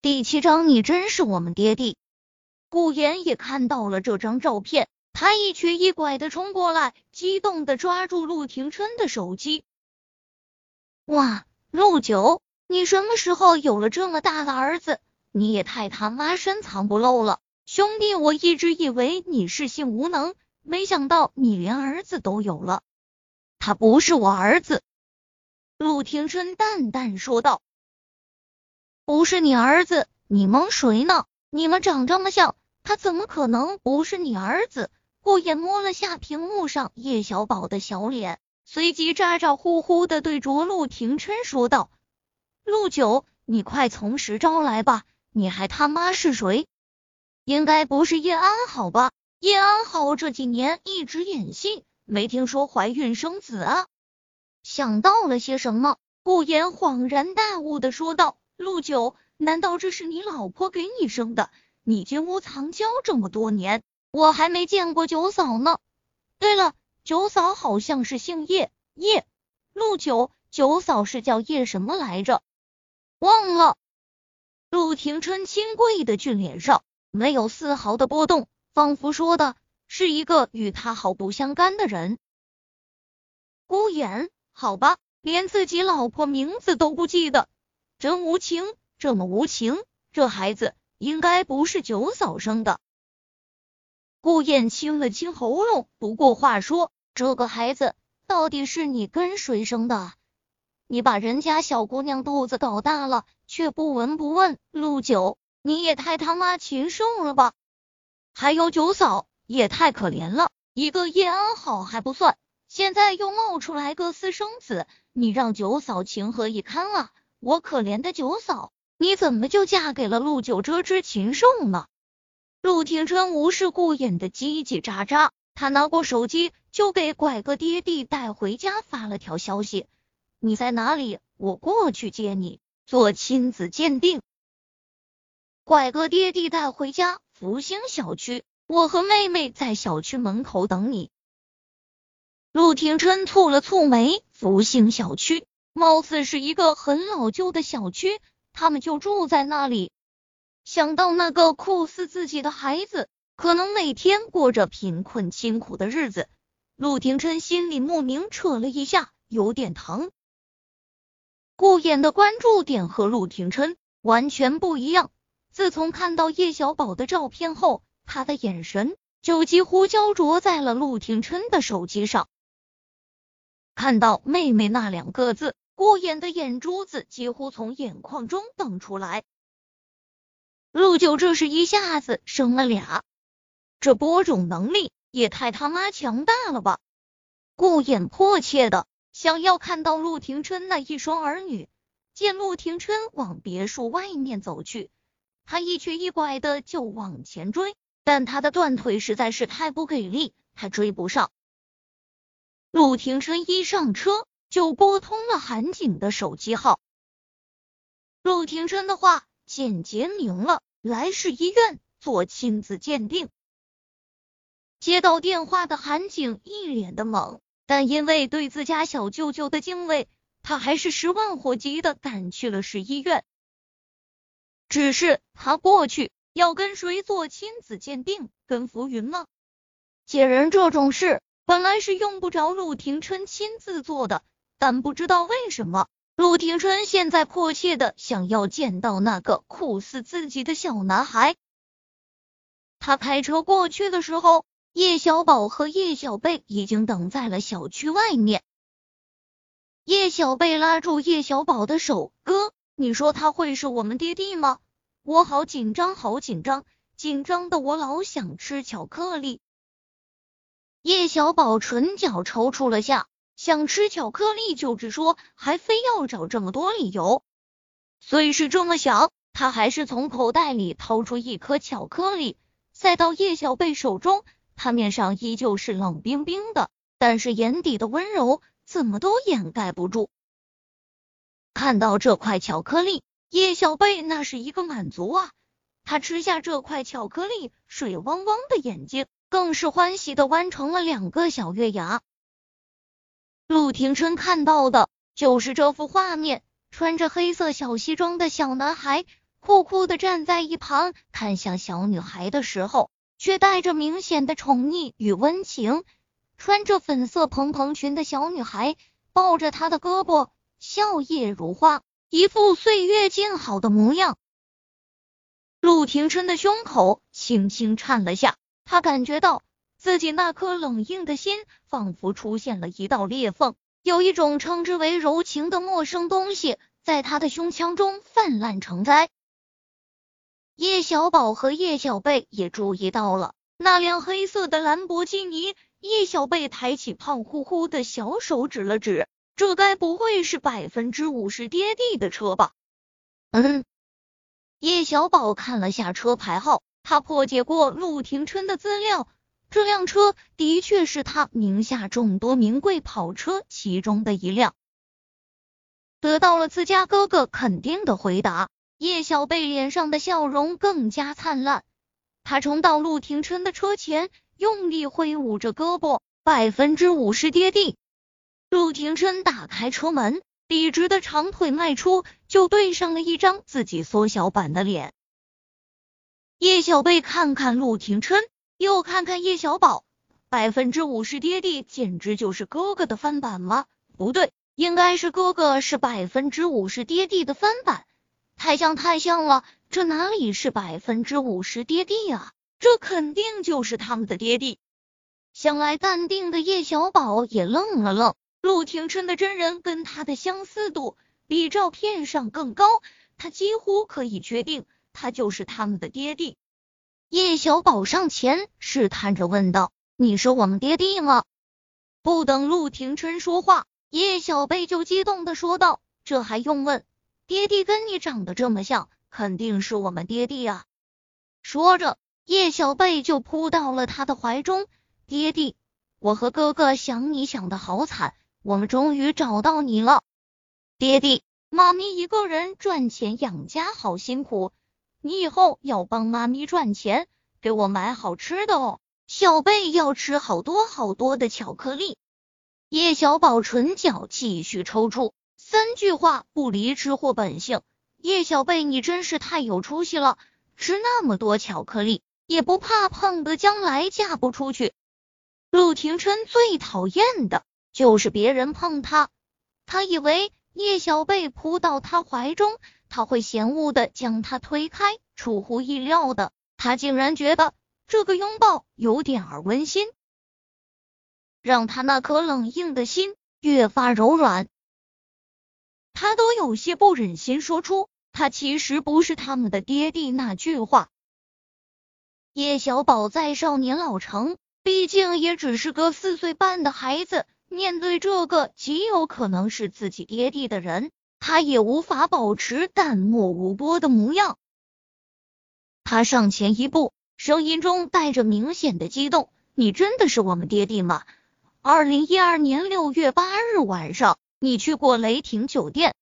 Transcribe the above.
第七章，你真是我们爹地。顾言也看到了这张照片，他一瘸一拐的冲过来，激动的抓住陆廷琛的手机。哇，陆九，你什么时候有了这么大的儿子？你也太他妈深藏不露了，兄弟，我一直以为你是性无能，没想到你连儿子都有了。他不是我儿子。陆廷琛淡淡说道：“不是你儿子，你蒙谁呢？你们长这么像，他怎么可能不是你儿子？”顾言摸了下屏幕上叶小宝的小脸。随即咋咋呼呼的对着陆廷琛说道：“陆九，你快从实招来吧！你还他妈是谁？应该不是叶安好吧？叶安好这几年一直演戏，没听说怀孕生子啊！”想到了些什么，顾言恍然大悟的说道：“陆九，难道这是你老婆给你生的？你金屋藏娇这么多年，我还没见过九嫂呢。对了。”九嫂好像是姓叶，叶陆九，九嫂是叫叶什么来着？忘了。陆廷琛清贵的俊脸上没有丝毫的波动，仿佛说的是一个与他毫不相干的人。孤眼，好吧，连自己老婆名字都不记得，真无情，这么无情，这孩子应该不是九嫂生的。顾燕清了清喉咙，不过话说。这个孩子到底是你跟谁生的？你把人家小姑娘肚子搞大了，却不闻不问。陆九，你也太他妈禽兽了吧！还有九嫂也太可怜了，一个叶安好还不算，现在又冒出来个私生子，你让九嫂情何以堪啊！我可怜的九嫂，你怎么就嫁给了陆九这只禽兽呢？陆廷琛无视顾衍的叽叽喳喳。他拿过手机，就给拐个爹地带回家发了条消息：“你在哪里？我过去接你，做亲子鉴定。”拐个爹地带回家，福星小区，我和妹妹在小区门口等你。陆廷琛蹙了蹙眉，福星小区貌似是一个很老旧的小区，他们就住在那里。想到那个酷似自己的孩子。可能每天过着贫困清苦的日子，陆廷琛心里莫名扯了一下，有点疼。顾衍的关注点和陆廷琛完全不一样。自从看到叶小宝的照片后，他的眼神就几乎焦灼在了陆廷琛的手机上。看到妹妹那两个字，顾衍的眼珠子几乎从眼眶中瞪出来。陆九这是一下子生了俩。这播种能力也太他妈强大了吧！顾衍迫切的想要看到陆廷琛那一双儿女。见陆廷琛往别墅外面走去，他一瘸一拐的就往前追，但他的断腿实在是太不给力，他追不上。陆廷琛一上车就拨通了韩景的手机号。陆廷琛的话简洁明了，来市医院做亲子鉴定。接到电话的韩景一脸的懵，但因为对自家小舅舅的敬畏，他还是十万火急的赶去了市医院。只是他过去要跟谁做亲子鉴定？跟浮云吗？接人这种事本来是用不着陆廷琛亲自做的，但不知道为什么，陆廷琛现在迫切的想要见到那个酷似自己的小男孩。他开车过去的时候。叶小宝和叶小贝已经等在了小区外面。叶小贝拉住叶小宝的手：“哥，你说他会是我们爹地吗？我好紧张，好紧张，紧张的我老想吃巧克力。”叶小宝唇角抽搐了下，想吃巧克力就直说，还非要找这么多理由。虽是这么想，他还是从口袋里掏出一颗巧克力，塞到叶小贝手中。他面上依旧是冷冰冰的，但是眼底的温柔怎么都掩盖不住。看到这块巧克力，叶小贝那是一个满足啊！他吃下这块巧克力，水汪汪的眼睛更是欢喜的弯成了两个小月牙。陆廷琛看到的就是这幅画面：穿着黑色小西装的小男孩，酷酷的站在一旁，看向小女孩的时候，却带着明显的宠溺与温情。穿着粉色蓬蓬裙的小女孩抱着他的胳膊，笑靥如花，一副岁月静好的模样。陆廷琛的胸口轻轻颤了下，他感觉到自己那颗冷硬的心仿佛出现了一道裂缝，有一种称之为柔情的陌生东西在他的胸腔中泛滥成灾。叶小宝和叶小贝也注意到了那辆黑色的兰博基尼，叶小贝抬起胖乎乎的小手指了指，这该不会是百分之五十爹地的车吧？嗯。叶小宝看了下车牌号，他破解过陆廷琛的资料，这辆车的确是他名下众多名贵跑车其中的一辆。得到了自家哥哥肯定的回答，叶小贝脸上的笑容更加灿烂。他冲到陆廷琛的车前，用力挥舞着胳膊，百分之五十跌地。陆廷琛打开车门。笔直的长腿迈出，就对上了一张自己缩小版的脸。叶小贝看看陆廷琛，又看看叶小宝，百分之五十爹地简直就是哥哥的翻版吗？不对，应该是哥哥是百分之五十爹地的翻版，太像太像了，这哪里是百分之五十爹地啊？这肯定就是他们的爹地。向来淡定的叶小宝也愣了愣。陆廷琛的真人跟他的相似度比照片上更高，他几乎可以确定他就是他们的爹地。叶小宝上前试探着问道：“你是我们爹地吗？”不等陆廷琛说话，叶小贝就激动的说道：“这还用问？爹地跟你长得这么像，肯定是我们爹地啊！”说着，叶小贝就扑到了他的怀中：“爹地，我和哥哥想你想的好惨。”我们终于找到你了，爹地，妈咪一个人赚钱养家好辛苦，你以后要帮妈咪赚钱，给我买好吃的哦。小贝要吃好多好多的巧克力。叶小宝唇角继续抽搐，三句话不离吃货本性。叶小贝，你真是太有出息了，吃那么多巧克力，也不怕胖的将来嫁不出去。陆廷琛最讨厌的。就是别人碰他，他以为叶小贝扑到他怀中，他会嫌恶的将他推开。出乎意料的，他竟然觉得这个拥抱有点儿温馨，让他那颗冷硬的心越发柔软。他都有些不忍心说出“他其实不是他们的爹地”那句话。叶小宝在少年老成，毕竟也只是个四岁半的孩子。面对这个极有可能是自己爹地的人，他也无法保持淡漠无波的模样。他上前一步，声音中带着明显的激动：“你真的是我们爹地吗？二零一二年六月八日晚上，你去过雷霆酒店，